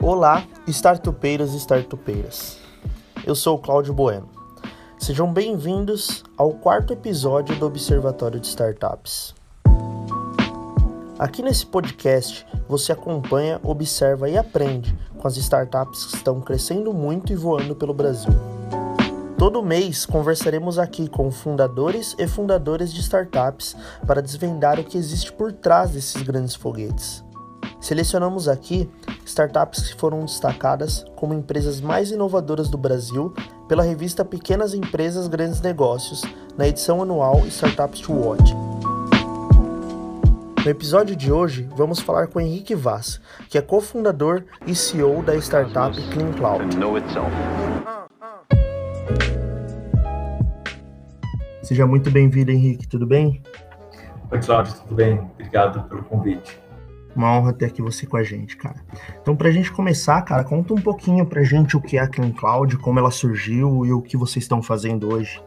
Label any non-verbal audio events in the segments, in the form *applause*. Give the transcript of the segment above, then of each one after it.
Olá, startupeiras e startupeiras. Eu sou o Cláudio Bueno. Sejam bem-vindos ao quarto episódio do Observatório de Startups. Aqui nesse podcast você acompanha, observa e aprende com as startups que estão crescendo muito e voando pelo Brasil. Todo mês conversaremos aqui com fundadores e fundadoras de startups para desvendar o que existe por trás desses grandes foguetes. Selecionamos aqui startups que foram destacadas como empresas mais inovadoras do Brasil pela revista Pequenas Empresas Grandes Negócios, na edição anual Startups to Watch. No episódio de hoje, vamos falar com Henrique Vaz, que é cofundador e CEO da startup Clean Cloud. Seja muito bem-vindo, Henrique, tudo bem? Oi, Cláudio, tudo bem? Obrigado pelo convite. Uma honra ter aqui você com a gente, cara. Então, para a gente começar, cara, conta um pouquinho para a gente o que é a Clean Cloud, como ela surgiu e o que vocês estão fazendo hoje.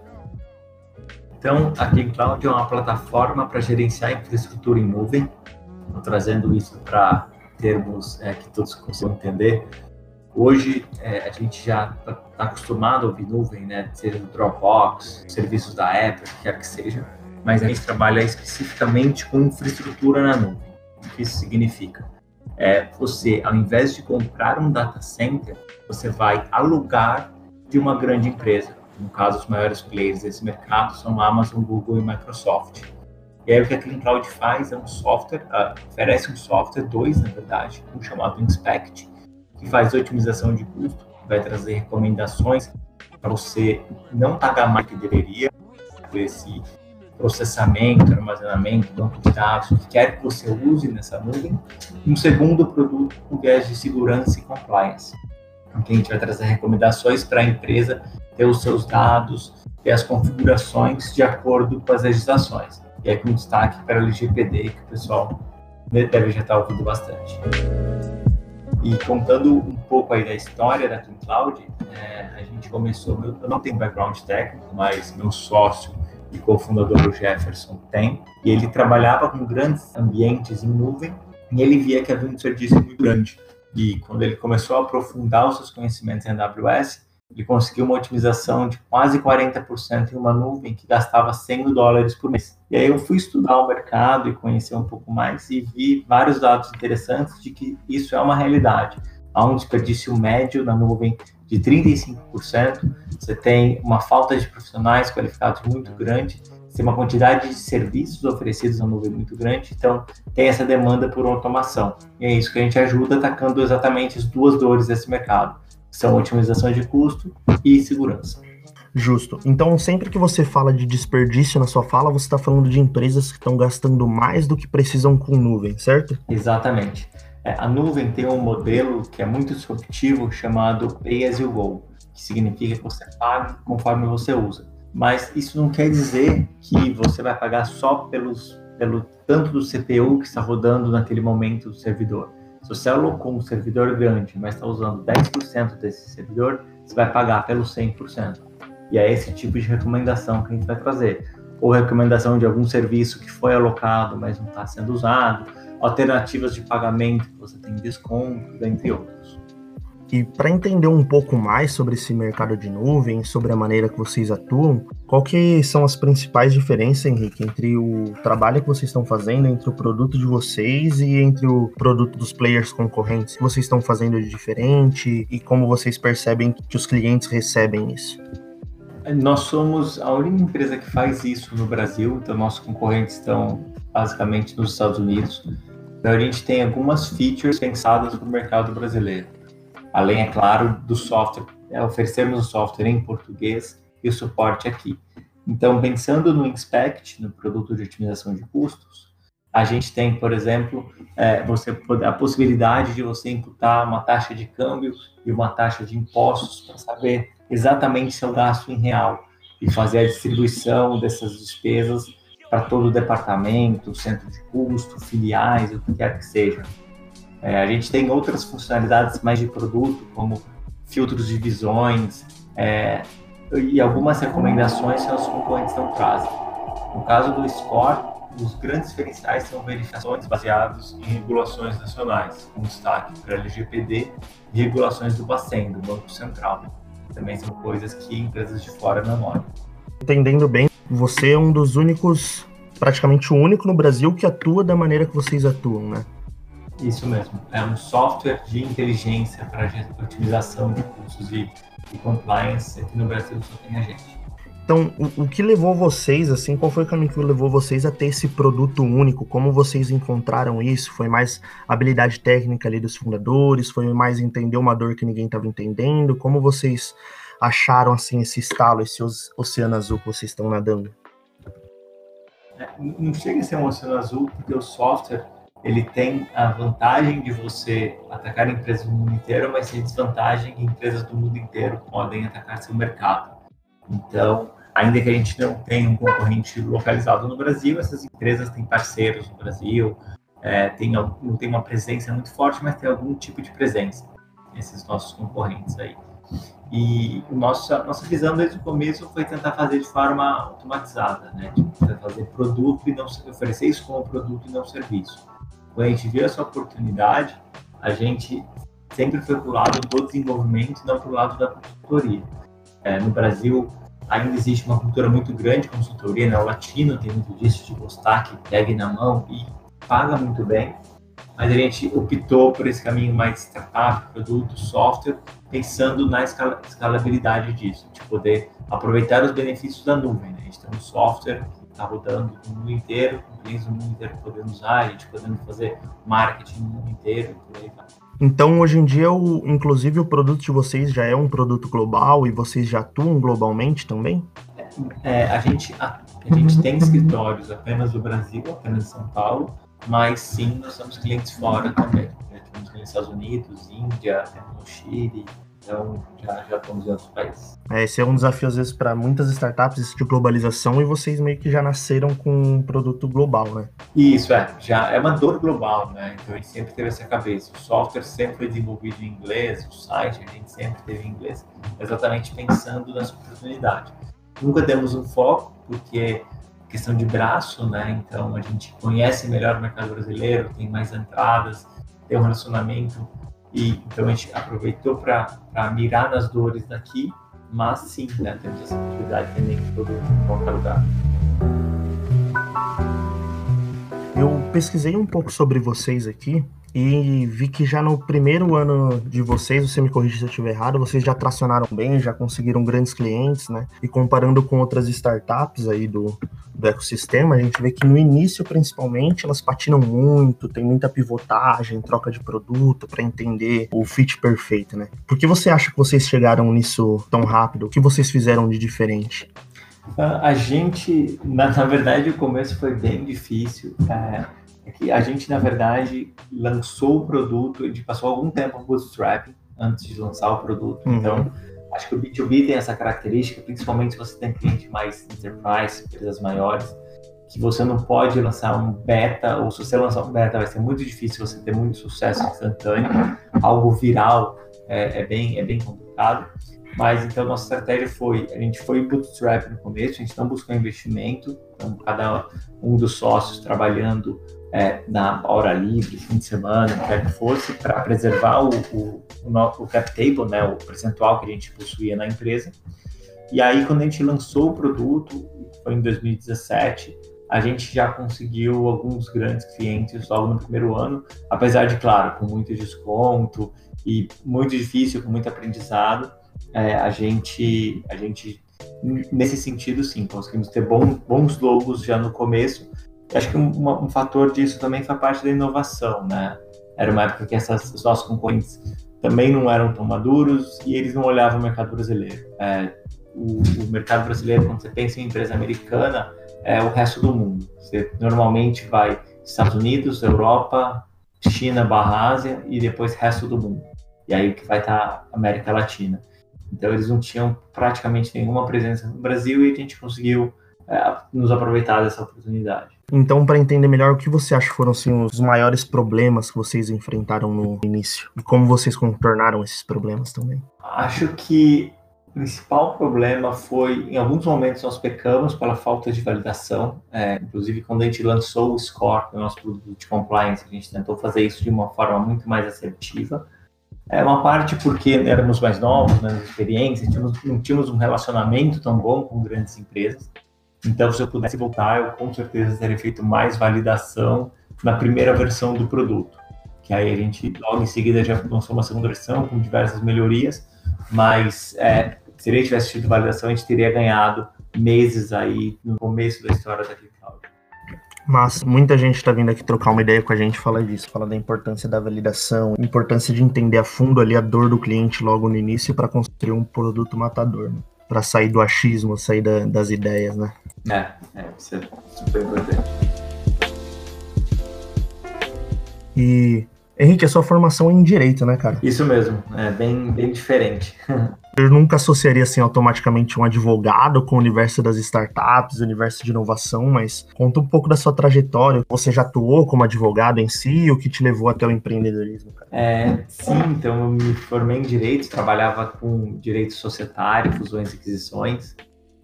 Então, a Clean Cloud é uma plataforma para gerenciar infraestrutura em nuvem, Estou trazendo isso para termos é, que todos consigam entender. Hoje, é, a gente já está tá acostumado a ouvir nuvem, né, seja do Dropbox, serviços da Apple, quer que seja, mas a gente trabalha especificamente com infraestrutura na nuvem. O que isso significa? É, você, ao invés de comprar um data center, você vai alugar de uma grande empresa. No caso, os maiores players desse mercado são Amazon, Google e Microsoft. E aí o que a Clean Cloud faz é um software, uh, oferece um software, dois na verdade, um chamado Inspect, que faz otimização de custo, vai trazer recomendações para você não pagar mais que deveria por esse processamento, armazenamento, banco de dados, que quer que você use nessa nuvem. Um segundo produto com viés de segurança e compliance, que a gente vai trazer recomendações para a empresa ter os seus dados, ter as configurações de acordo com as legislações. E aí com destaque para o LGPD, que o pessoal deve já estar ouvindo bastante. E contando um pouco aí da história da Clean Cloud, é, a gente começou, eu não tenho background técnico, mas meu sócio e cofundador o Jefferson tem, e ele trabalhava com grandes ambientes em nuvem, e ele via que havia um serviço muito grande. E quando ele começou a aprofundar os seus conhecimentos em AWS, ele conseguiu uma otimização de quase 40% em uma nuvem que gastava 100 dólares por mês. E aí eu fui estudar o mercado e conhecer um pouco mais e vi vários dados interessantes de que isso é uma realidade. Há um desperdício médio na nuvem de 35%, você tem uma falta de profissionais qualificados muito grande, você tem uma quantidade de serviços oferecidos na nuvem muito grande, então tem essa demanda por automação. E é isso que a gente ajuda atacando exatamente as duas dores desse mercado, são otimização de custo e segurança. Justo. Então, sempre que você fala de desperdício na sua fala, você está falando de empresas que estão gastando mais do que precisam com nuvem, certo? Exatamente. É, a nuvem tem um modelo que é muito disruptivo chamado Pay as you go, que significa que você paga conforme você usa. Mas isso não quer dizer que você vai pagar só pelos, pelo tanto do CPU que está rodando naquele momento do servidor. Se você alocou um servidor grande, mas está usando 10% desse servidor, você vai pagar pelo 100%. E é esse tipo de recomendação que a gente vai trazer. Ou recomendação de algum serviço que foi alocado, mas não está sendo usado alternativas de pagamento você tem desconto, entre outros. E para entender um pouco mais sobre esse mercado de nuvem, sobre a maneira que vocês atuam, qual que são as principais diferenças, Henrique, entre o trabalho que vocês estão fazendo, entre o produto de vocês e entre o produto dos players concorrentes? O que vocês estão fazendo de diferente e como vocês percebem que os clientes recebem isso? Nós somos a única empresa que faz isso no Brasil, então nossos concorrentes estão basicamente nos Estados Unidos. Então a gente tem algumas features pensadas para o mercado brasileiro. Além, é claro, do software, é, oferecermos o software em português e o suporte aqui. Então, pensando no Inspect, no produto de otimização de custos, a gente tem, por exemplo, é, você a possibilidade de você imputar uma taxa de câmbio e uma taxa de impostos para saber exatamente seu gasto em real e fazer a distribuição dessas despesas para todo o departamento, centro de custo, filiais, o que quer que seja. É, a gente tem outras funcionalidades mais de produto, como filtros de visões é, e algumas recomendações que os concorrentes não trazem. No caso do Score, os grandes diferenciais são verificações baseadas em regulações nacionais, com destaque para LGPD e regulações do Bacen, do Banco Central. Também são coisas que empresas de fora não olham. Entendendo bem, você é um dos únicos, praticamente o único no Brasil que atua da maneira que vocês atuam, né? Isso mesmo. É um software de inteligência para otimização de custos e, e compliance. Aqui no Brasil só tem a gente. Então, o, o, que levou vocês, assim, qual foi o caminho que levou vocês a ter esse produto único? Como vocês encontraram isso? Foi mais habilidade técnica ali dos fundadores? Foi mais entender uma dor que ninguém estava entendendo? Como vocês acharam, assim, esse estalo, esse oceano azul que vocês estão nadando? É, não chega a ser um oceano azul, porque o software, ele tem a vantagem de você atacar empresas do mundo inteiro, mas tem desvantagem que empresas do mundo inteiro podem atacar seu mercado. Então, ainda que a gente não tenha um concorrente localizado no Brasil, essas empresas têm parceiros no Brasil, é, tem, não tem uma presença muito forte, mas tem algum tipo de presença, esses nossos concorrentes aí. E nossa, nossa visão desde o começo foi tentar fazer de forma automatizada, né? Tipo, fazer produto e não oferecer isso como produto e não serviço. Quando a gente viu essa oportunidade, a gente sempre foi para o lado do desenvolvimento e não para o lado da consultoria. É, no Brasil, ainda existe uma cultura muito grande de consultoria, né? O latino tem muito disso, de gostar que pegue na mão e paga muito bem. Mas a gente optou por esse caminho mais startup, produto, software, pensando na escalabilidade disso, de poder aproveitar os benefícios da nuvem. Né? A gente tem um software está rodando no mundo inteiro, com clientes do mundo inteiro podendo usar, a gente podendo fazer marketing no mundo inteiro e por aí vai. Então, hoje em dia, o, inclusive, o produto de vocês já é um produto global e vocês já atuam globalmente também? É, a gente, a, a gente tem escritórios apenas no Brasil, apenas em São Paulo, mas sim, nós temos clientes fora também. Né? Temos clientes nos Estados Unidos, Índia, no Chile, então já, já estamos em outros países. É, esse é um desafio, às vezes, para muitas startups de globalização e vocês meio que já nasceram com um produto global, né? Isso, é. Já é uma dor global, né? Então a gente sempre teve essa cabeça. O software sempre foi desenvolvido em inglês, o site a gente sempre teve em inglês, exatamente pensando nessa oportunidade. Nunca demos um foco, porque questão de braço, né? Então a gente conhece melhor o mercado brasileiro, tem mais entradas, tem um relacionamento e então a gente aproveitou para mirar nas dores daqui, mas sim, né, temos essa possibilidade também de produto em qualquer lugar. Eu pesquisei um pouco sobre vocês aqui e vi que já no primeiro ano de vocês, você me corrige se eu estiver errado, vocês já tracionaram bem, já conseguiram grandes clientes, né? E comparando com outras startups aí do, do ecossistema, a gente vê que no início, principalmente, elas patinam muito, tem muita pivotagem, troca de produto para entender o fit perfeito, né? Por que você acha que vocês chegaram nisso tão rápido? O que vocês fizeram de diferente? A gente, na, na verdade, o começo foi bem difícil. É é que a gente, na verdade, lançou o produto, a gente passou algum tempo bootstrapping antes de lançar o produto. Uhum. Então, acho que o B2B tem essa característica, principalmente se você tem cliente mais enterprise, empresas maiores, que você não pode lançar um beta, ou se você lançar um beta vai ser muito difícil você ter muito sucesso instantâneo, algo viral é, é bem, é bem complicado. Mas então nossa estratégia foi, a gente foi bootstrap no começo, a gente não buscou investimento, então cada um dos sócios trabalhando é, na hora livre, fim de semana, o que que fosse, para preservar o, o, o, o, cap table, né, o percentual que a gente possuía na empresa. E aí, quando a gente lançou o produto, foi em 2017, a gente já conseguiu alguns grandes clientes logo no primeiro ano, apesar de, claro, com muito desconto e muito difícil, com muito aprendizado, é, a gente, a gente nesse sentido, sim, conseguimos ter bom, bons logos já no começo, acho que um, um, fator disso também foi parte da inovação, né? Era uma época que essas, os nossos concorrentes também não eram tão maduros e eles não olhavam o mercado brasileiro. É, o, o, mercado brasileiro, quando você pensa em empresa americana, é o resto do mundo. Você normalmente vai Estados Unidos, Europa, China, barra Ásia e depois resto do mundo. E aí que vai estar América Latina. Então eles não tinham praticamente nenhuma presença no Brasil e a gente conseguiu nos aproveitar dessa oportunidade. Então, para entender melhor, o que você acha foram assim, os maiores problemas que vocês enfrentaram no início? E como vocês contornaram esses problemas também? Acho que principal problema foi, em alguns momentos, nós pecamos pela falta de validação. É, inclusive, quando a gente lançou o Score, o nosso produto de compliance, a gente tentou fazer isso de uma forma muito mais assertiva. É uma parte porque éramos mais novos, menos experiência, tínhamos, não tínhamos um relacionamento tão bom com grandes empresas. Então, se eu pudesse voltar, eu com certeza teria feito mais validação na primeira versão do produto. Que aí a gente, logo em seguida, já lançou uma segunda versão com diversas melhorias, mas é, se gente tivesse tido validação, a gente teria ganhado meses aí no começo da história da ClickCloud. Mas muita gente está vindo aqui trocar uma ideia com a gente, fala disso, fala da importância da validação, importância de entender a fundo ali a dor do cliente logo no início para construir um produto matador, né? Para sair do achismo, sair da, das ideias, né? É, é, isso é super importante. E Henrique, a sua formação é em direito, né, cara? Isso mesmo, é bem, bem diferente. *laughs* Eu nunca associaria assim automaticamente um advogado com o universo das startups, universo de inovação, mas conta um pouco da sua trajetória. Você já atuou como advogado em si o que te levou até o empreendedorismo? Cara? É, sim, então eu me formei em direito, trabalhava com direito societário, fusões e aquisições.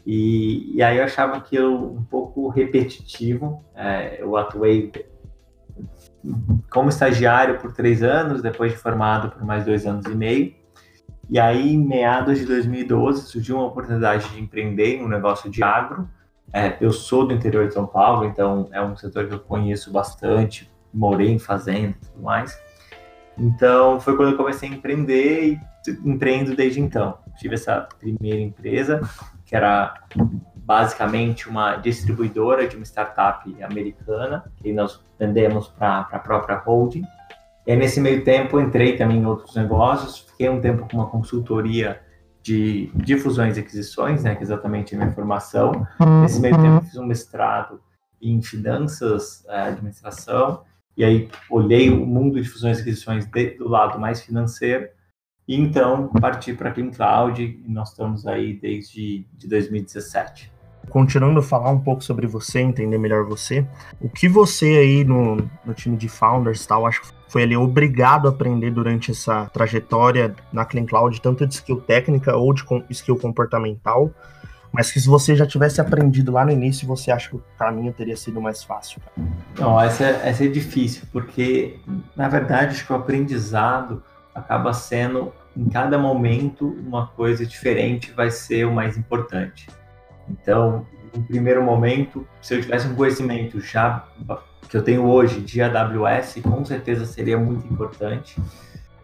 E, e aí eu achava que eu um pouco repetitivo. É, eu atuei como estagiário por três anos, depois de formado por mais dois anos e meio. E aí, em meados de 2012, surgiu uma oportunidade de empreender em um negócio de agro. É, eu sou do interior de São Paulo, então é um setor que eu conheço bastante, morei em fazenda e tudo mais. Então, foi quando eu comecei a empreender e empreendo desde então. Tive essa primeira empresa, que era basicamente uma distribuidora de uma startup americana, que nós vendemos para a própria holding. E nesse meio tempo, entrei também em outros negócios, fiquei um tempo com uma consultoria de, de fusões e aquisições, né, que é exatamente a minha formação. Nesse meio tempo, fiz um mestrado em finanças, é, administração, e aí olhei o mundo de fusões e aquisições de, do lado mais financeiro, e então parti para a Clean Cloud, e nós estamos aí desde de 2017 continuando a falar um pouco sobre você, entender melhor você, o que você aí no, no time de founders tal, acho que foi ali obrigado a aprender durante essa trajetória na Clean Cloud, tanto de skill técnica ou de skill comportamental, mas que se você já tivesse aprendido lá no início, você acha que o caminho teria sido mais fácil? Não, essa, essa é difícil, porque na verdade acho que o aprendizado acaba sendo em cada momento uma coisa diferente vai ser o mais importante. Então, no primeiro momento, se eu tivesse um conhecimento já que eu tenho hoje de AWS, com certeza seria muito importante.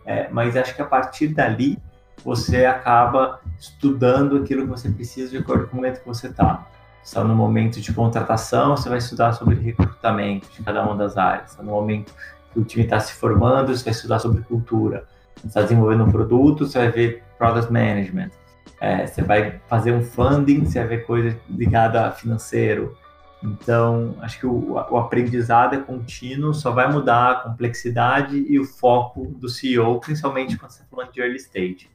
É, mas acho que a partir dali você acaba estudando aquilo que você precisa de acordo com o momento que você está. Está no momento de contratação, você vai estudar sobre recrutamento de cada uma das áreas. Está no momento que o time está se formando, você vai estudar sobre cultura. Está desenvolvendo um produto, você vai ver product management é, você vai fazer um funding, você vai ver coisa ligada a financeiro. Então, acho que o, o, aprendizado é contínuo, só vai mudar a complexidade e o foco do CEO, principalmente quando você está falando de early stage.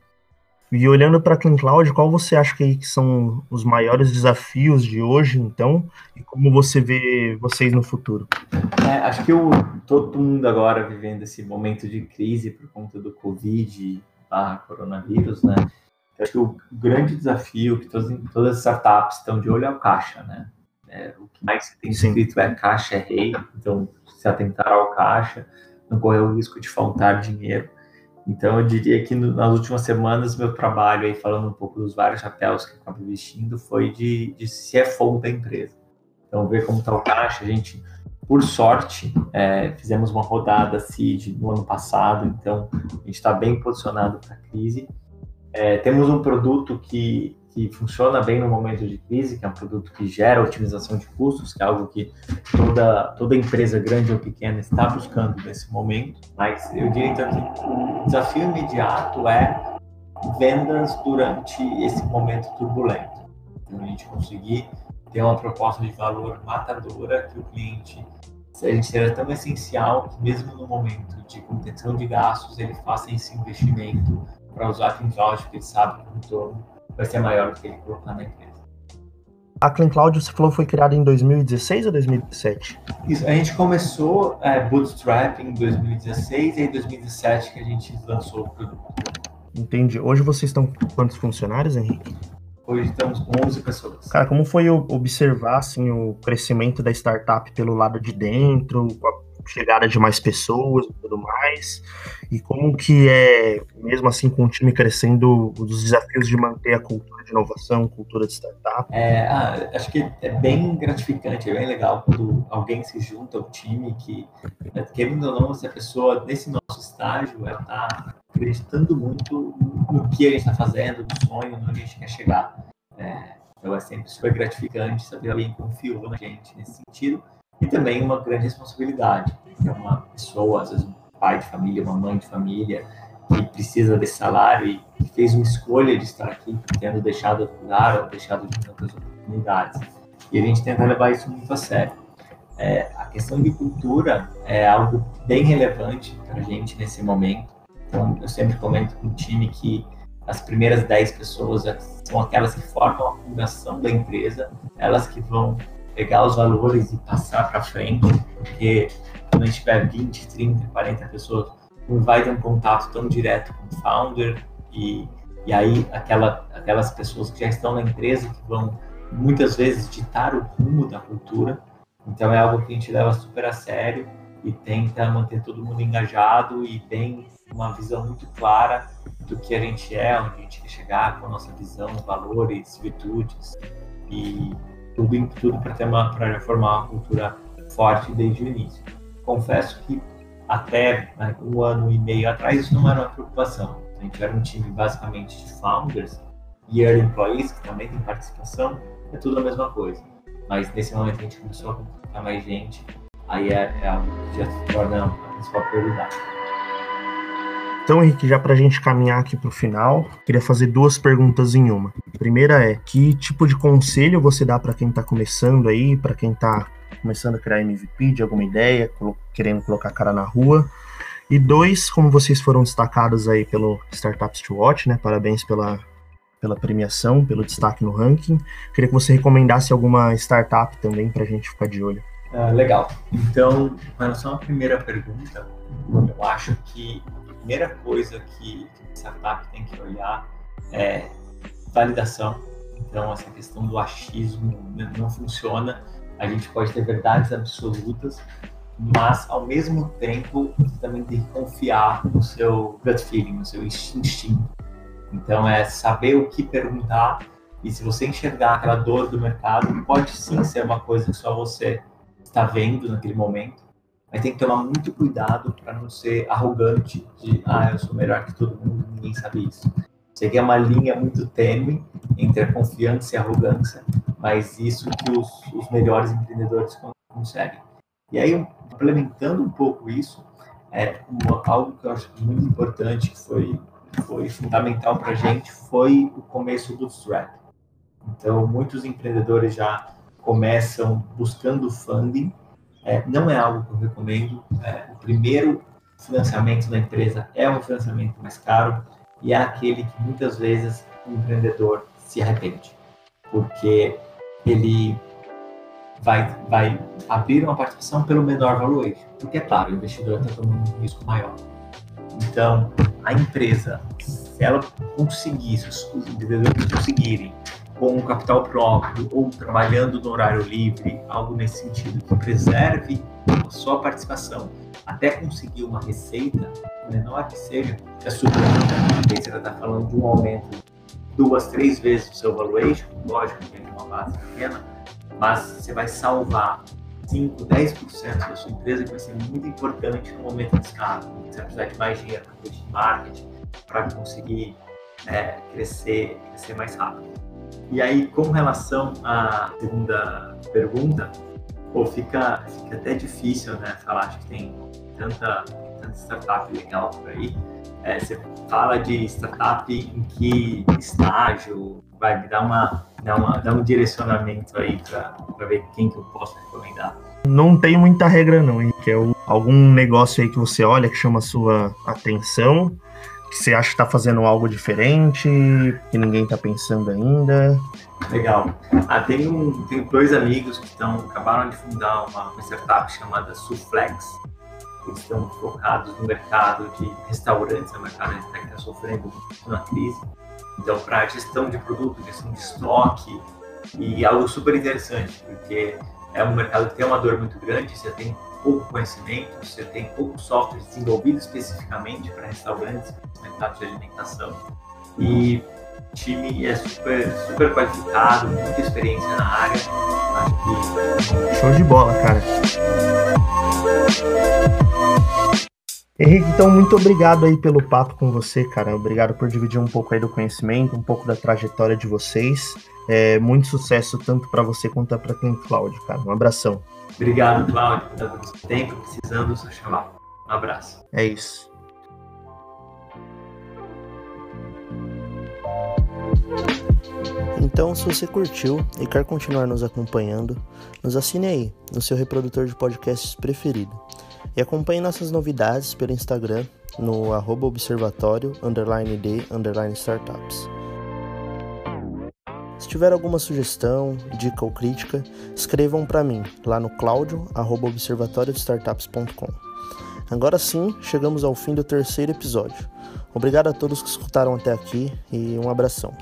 E olhando para a Clean Cloud, qual você acha que são os maiores desafios de hoje, então, e como você vê vocês no futuro? É, acho que o, todo mundo agora vivendo esse momento de crise por conta do Covid, barra coronavírus, né? acho que o grande desafio que todas, todas as startups estão de olho é o caixa, né? É, o que mais tem escrito é caixa é rei, então se atentar ao caixa, não correr o risco de faltar dinheiro. Então eu diria que no, nas últimas semanas meu trabalho aí falando um pouco dos vários chapéus que eu acabo vestindo foi de, de CFO da empresa. Então ver como está o caixa, a gente por sorte, é, fizemos uma rodada seed no ano passado, então a gente está bem posicionado para a crise é, temos um produto que, que funciona bem no momento de crise, que é um produto que gera otimização de custos, que é algo que toda, toda empresa grande ou pequena está buscando nesse momento. Mas eu diria então que o desafio imediato é vendas durante esse momento turbulento. Então, a gente conseguir ter uma proposta de valor matadora que o cliente a gente seja tão essencial que mesmo no momento de contenção de gastos ele faça esse investimento para usar a Clean Cloud, porque ele vai ser maior do que ele colocar na empresa. A Clean Cloud, você falou, foi criada em 2016 ou 2017? Isso, a gente começou é, Bootstrap em 2016 e em 2017 que a gente lançou o produto. Entendi. Hoje vocês estão com quantos funcionários, Henrique? Hoje estamos com 11 pessoas. Cara, como foi observar assim, o crescimento da startup pelo lado de dentro, chegada de mais pessoas e tudo mais? E como que é, mesmo assim, com o time crescendo, os desafios de manter a cultura de inovação, cultura de startup? É, ah, acho que é bem gratificante, é bem legal quando alguém se junta ao time que, querendo ou não, se a pessoa, nesse nosso estágio, ela está acreditando muito no que a gente está fazendo, no sonho, onde a gente quer chegar. É, então é sempre super gratificante saber alguém confiou na gente nesse sentido e também uma grande responsabilidade. É uma pessoa, às vezes um pai de família, uma mãe de família, que precisa desse salário e que fez uma escolha de estar aqui, tendo deixado de lugar ou deixado de tantas oportunidades. E a gente tenta levar isso muito a sério. É, a questão de cultura é algo bem relevante para a gente nesse momento. Então, eu sempre comento com o time que as primeiras 10 pessoas são aquelas que formam a fundação da empresa, elas que vão pegar os valores e passar para frente, porque quando a gente tiver 20, 30, 40 pessoas, não vai ter um contato tão direto com o founder e, e aí aquela, aquelas pessoas que já estão na empresa que vão muitas vezes ditar o rumo da cultura. Então é algo que a gente leva super a sério e tenta manter todo mundo engajado e tem uma visão muito clara do que a gente é, onde a gente quer chegar, com a nossa visão, valores, virtudes e tudo tudo para ter uma para formar uma cultura forte desde o início. Confesso que até né, um ano e meio atrás isso não era uma preocupação. A gente era um time basicamente de founders e early employees que também tem participação, é tudo a mesma coisa. Mas nesse momento a gente começou a contratar mais gente, aí é, é algo que já se torna a principal prioridade. Então, Henrique, já para a gente caminhar aqui para o final, queria fazer duas perguntas em uma. A primeira é: que tipo de conselho você dá para quem está começando aí, para quem está começando a criar MVP de alguma ideia, querendo colocar a cara na rua? E dois, como vocês foram destacados aí pelo Startups to Watch, né? Parabéns pela, pela premiação, pelo destaque no ranking. Queria que você recomendasse alguma startup também para a gente ficar de olho. Ah, legal. Então, com relação à primeira pergunta, eu acho que primeira coisa que, o startup tem que olhar é validação. Então, essa questão do achismo não funciona. A gente pode ter verdades absolutas, mas ao mesmo tempo você também tem que confiar no seu gut feeling, no seu instinto. Então, é saber o que perguntar e se você enxergar aquela dor do mercado, pode sim ser uma coisa que só você está vendo naquele momento mas tem que tomar muito cuidado para não ser arrogante de, ah, eu sou melhor que todo mundo, ninguém sabe isso. Sei que é uma linha muito tênue entre a confiança e a arrogância, mas isso que os, os melhores empreendedores conseguem. E aí, implementando um pouco isso, é uma, algo que eu acho muito importante, que foi, foi fundamental para a gente, foi o começo do Thread. Então, muitos empreendedores já começam buscando funding é, não é algo que eu recomendo. É, o primeiro financiamento da empresa é um financiamento mais caro e é aquele que muitas vezes o empreendedor se arrepende, porque ele vai, vai abrir uma participação pelo menor valuation, porque é claro, o investidor está tomando um risco maior. Então, a empresa, se ela conseguir, se os empreendedores conseguirem com um capital próprio ou trabalhando no horário livre, algo nesse sentido, que preserve a sua participação até conseguir uma receita, menor que seja, é importante. Você está falando de um aumento duas, três vezes do seu valuation, lógico que é uma base pequena, mas você vai salvar 5, 10% da sua empresa, que vai ser muito importante no momento de escala. Você vai precisar de mais dinheiro para marketing, para conseguir é, crescer, crescer mais rápido. E aí, com relação à segunda pergunta, pô, fica, fica até difícil, né, falar, acho que tem tanta, tanta startup legal por aí. É, você fala de startup em que estágio, vai me dar, uma, dar, uma, um direcionamento aí para ver quem que eu posso recomendar. Não tem muita regra não, hein? Que é algum negócio aí que você olha que chama a sua atenção você acha que está fazendo algo diferente, que ninguém está pensando ainda? Legal. Ah, tem, um, tem dois amigos que estão acabaram de fundar uma, uma startup chamada Suflex. eles estão focados no mercado de restaurantes, é um mercado que está sofrendo muito na crise. Então, para gestão de produto, gestão de estoque, e algo super interessante, porque é um mercado que tem uma dor muito grande, você tem pouco conhecimento, você tem pouco software desenvolvido especificamente para restaurantes, mercado de alimentação. E o time é super, super qualificado, muita experiência na área. Acho que. Show de bola, cara. Henrique, então muito obrigado aí pelo papo com você, cara. Obrigado por dividir um pouco aí do conhecimento, um pouco da trajetória de vocês. É, muito sucesso tanto para você quanto para quem Cláudio, cara. Um abração. Obrigado, Cláudio, por dando tempo, precisando, só chamar. Um abraço. É isso. Então, se você curtiu e quer continuar nos acompanhando, nos assine aí no seu reprodutor de podcasts preferido e acompanhe nossas novidades pelo Instagram no arroba observatório underline de underline startups. Se tiver alguma sugestão, dica ou crítica, escrevam para mim lá no claudio@observatoriodestartups.com. Agora sim, chegamos ao fim do terceiro episódio. Obrigado a todos que escutaram até aqui e um abração.